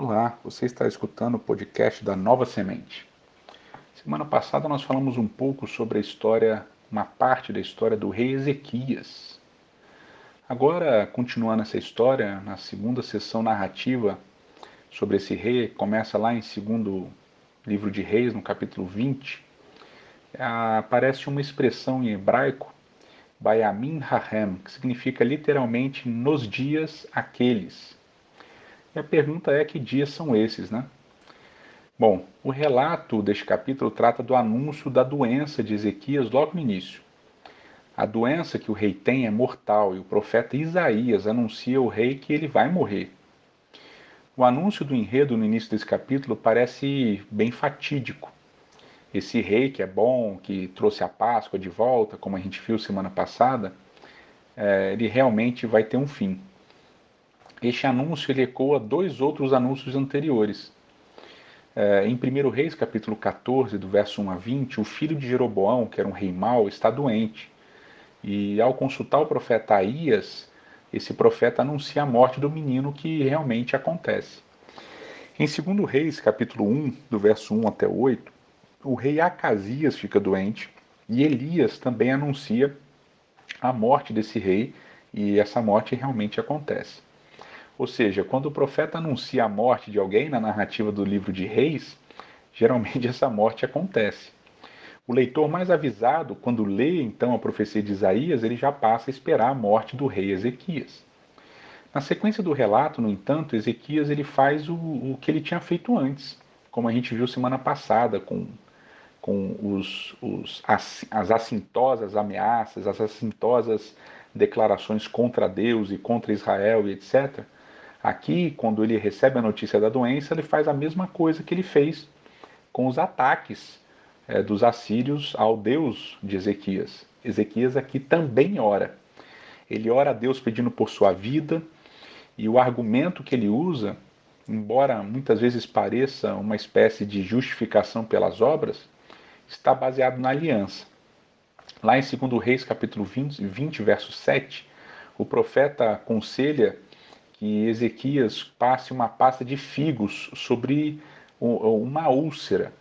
Olá, você está escutando o podcast da Nova Semente. Semana passada nós falamos um pouco sobre a história, uma parte da história do rei Ezequias. Agora, continuando essa história, na segunda sessão narrativa sobre esse rei, começa lá em segundo livro de Reis, no capítulo 20, aparece uma expressão em hebraico, Bayamin Hahem, que significa literalmente nos dias aqueles e a pergunta é: que dias são esses, né? Bom, o relato deste capítulo trata do anúncio da doença de Ezequias logo no início. A doença que o rei tem é mortal e o profeta Isaías anuncia ao rei que ele vai morrer. O anúncio do enredo no início desse capítulo parece bem fatídico. Esse rei que é bom, que trouxe a Páscoa de volta, como a gente viu semana passada, é, ele realmente vai ter um fim. Este anúncio ele ecoa dois outros anúncios anteriores. É, em 1 Reis, capítulo 14, do verso 1 a 20, o filho de Jeroboão, que era um rei mau, está doente. E ao consultar o profeta Aías, esse profeta anuncia a morte do menino que realmente acontece. Em 2 Reis, capítulo 1, do verso 1 até 8, o rei Acasias fica doente e Elias também anuncia a morte desse rei e essa morte realmente acontece. Ou seja, quando o profeta anuncia a morte de alguém na narrativa do livro de Reis, geralmente essa morte acontece. O leitor mais avisado, quando lê então a profecia de Isaías, ele já passa a esperar a morte do rei Ezequias. Na sequência do relato, no entanto, Ezequias ele faz o, o que ele tinha feito antes, como a gente viu semana passada, com, com os, os, as, as assintosas ameaças, as assintosas declarações contra Deus e contra Israel e etc. Aqui, quando ele recebe a notícia da doença, ele faz a mesma coisa que ele fez com os ataques é, dos assírios ao Deus de Ezequias. Ezequias aqui também ora. Ele ora a Deus pedindo por sua vida, e o argumento que ele usa, embora muitas vezes pareça uma espécie de justificação pelas obras, está baseado na aliança. Lá em 2 Reis, capítulo 20, 20 verso 7, o profeta aconselha que Ezequias passe uma pasta de figos sobre uma úlcera.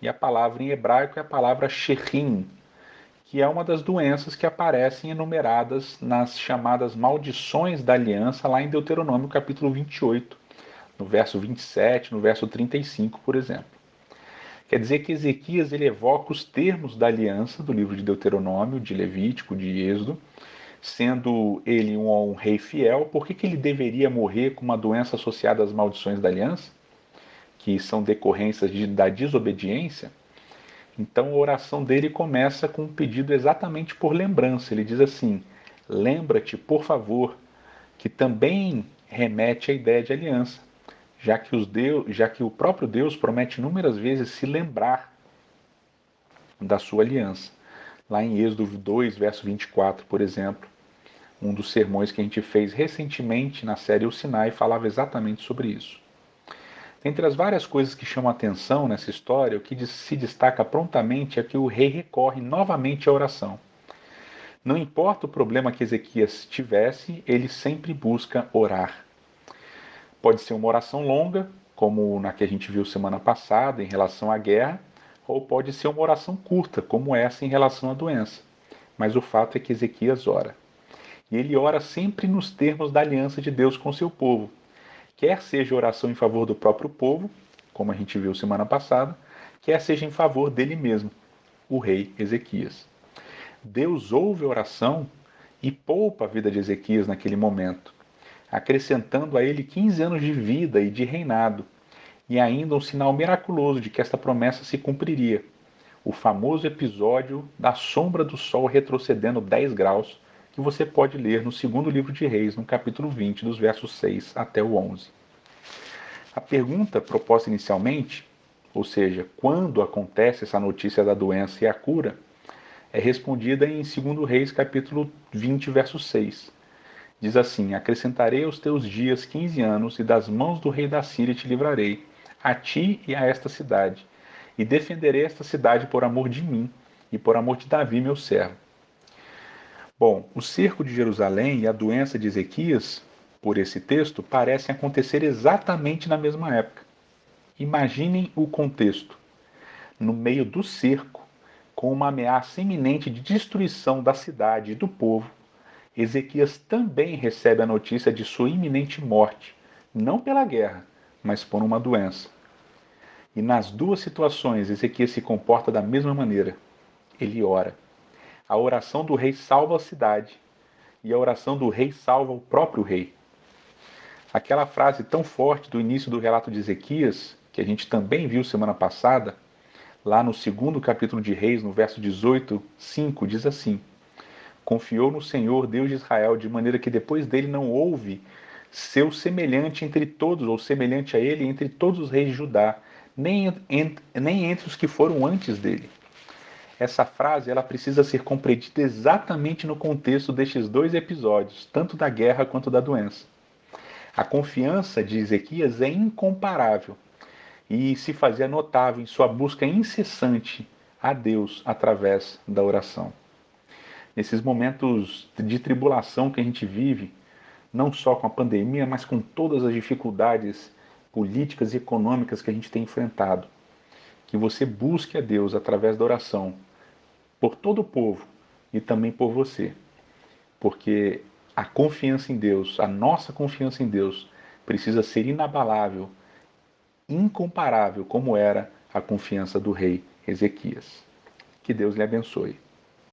E a palavra em hebraico é a palavra sherim, que é uma das doenças que aparecem enumeradas nas chamadas maldições da aliança, lá em Deuteronômio capítulo 28, no verso 27, no verso 35, por exemplo. Quer dizer que Ezequias ele evoca os termos da aliança do livro de Deuteronômio, de Levítico, de Êxodo, sendo ele um, um rei fiel, por que, que ele deveria morrer com uma doença associada às maldições da aliança, que são decorrências de, da desobediência? Então a oração dele começa com um pedido exatamente por lembrança. Ele diz assim: Lembra-te, por favor, que também remete à ideia de aliança, já que, os Deus, já que o próprio Deus promete inúmeras vezes se lembrar da sua aliança. Lá em Êxodo 2, verso 24, por exemplo, um dos sermões que a gente fez recentemente na série O Sinai falava exatamente sobre isso. Entre as várias coisas que chamam a atenção nessa história, o que se destaca prontamente é que o rei recorre novamente à oração. Não importa o problema que Ezequias tivesse, ele sempre busca orar. Pode ser uma oração longa, como na que a gente viu semana passada em relação à guerra, ou pode ser uma oração curta, como essa em relação à doença. Mas o fato é que Ezequias ora. E ele ora sempre nos termos da aliança de Deus com seu povo. Quer seja oração em favor do próprio povo, como a gente viu semana passada, quer seja em favor dele mesmo, o rei Ezequias. Deus ouve a oração e poupa a vida de Ezequias naquele momento, acrescentando a ele 15 anos de vida e de reinado, e ainda um sinal miraculoso de que esta promessa se cumpriria. O famoso episódio da sombra do sol retrocedendo 10 graus que você pode ler no segundo livro de Reis, no capítulo 20, dos versos 6 até o 11. A pergunta proposta inicialmente, ou seja, quando acontece essa notícia da doença e a cura, é respondida em 2 Reis, capítulo 20, verso 6. Diz assim: Acrescentarei aos teus dias quinze anos, e das mãos do rei da Síria te livrarei, a ti e a esta cidade, e defenderei esta cidade por amor de mim e por amor de Davi, meu servo Bom, o cerco de Jerusalém e a doença de Ezequias por esse texto parecem acontecer exatamente na mesma época. Imaginem o contexto. No meio do cerco, com uma ameaça iminente de destruição da cidade e do povo, Ezequias também recebe a notícia de sua iminente morte, não pela guerra, mas por uma doença. E nas duas situações, Ezequias se comporta da mesma maneira. Ele ora. A oração do rei salva a cidade, e a oração do rei salva o próprio rei. Aquela frase tão forte do início do relato de Ezequias, que a gente também viu semana passada, lá no segundo capítulo de Reis, no verso 18, 5, diz assim: Confiou no Senhor, Deus de Israel, de maneira que depois dele não houve seu semelhante entre todos, ou semelhante a ele entre todos os reis de Judá, nem, nem entre os que foram antes dele. Essa frase ela precisa ser compreendida exatamente no contexto destes dois episódios, tanto da guerra quanto da doença. A confiança de Ezequias é incomparável e se fazia notável em sua busca incessante a Deus através da oração. Nesses momentos de tribulação que a gente vive, não só com a pandemia, mas com todas as dificuldades políticas e econômicas que a gente tem enfrentado, que você busque a Deus através da oração por todo o povo e também por você, porque a confiança em Deus, a nossa confiança em Deus, precisa ser inabalável, incomparável, como era a confiança do rei Ezequias. Que Deus lhe abençoe.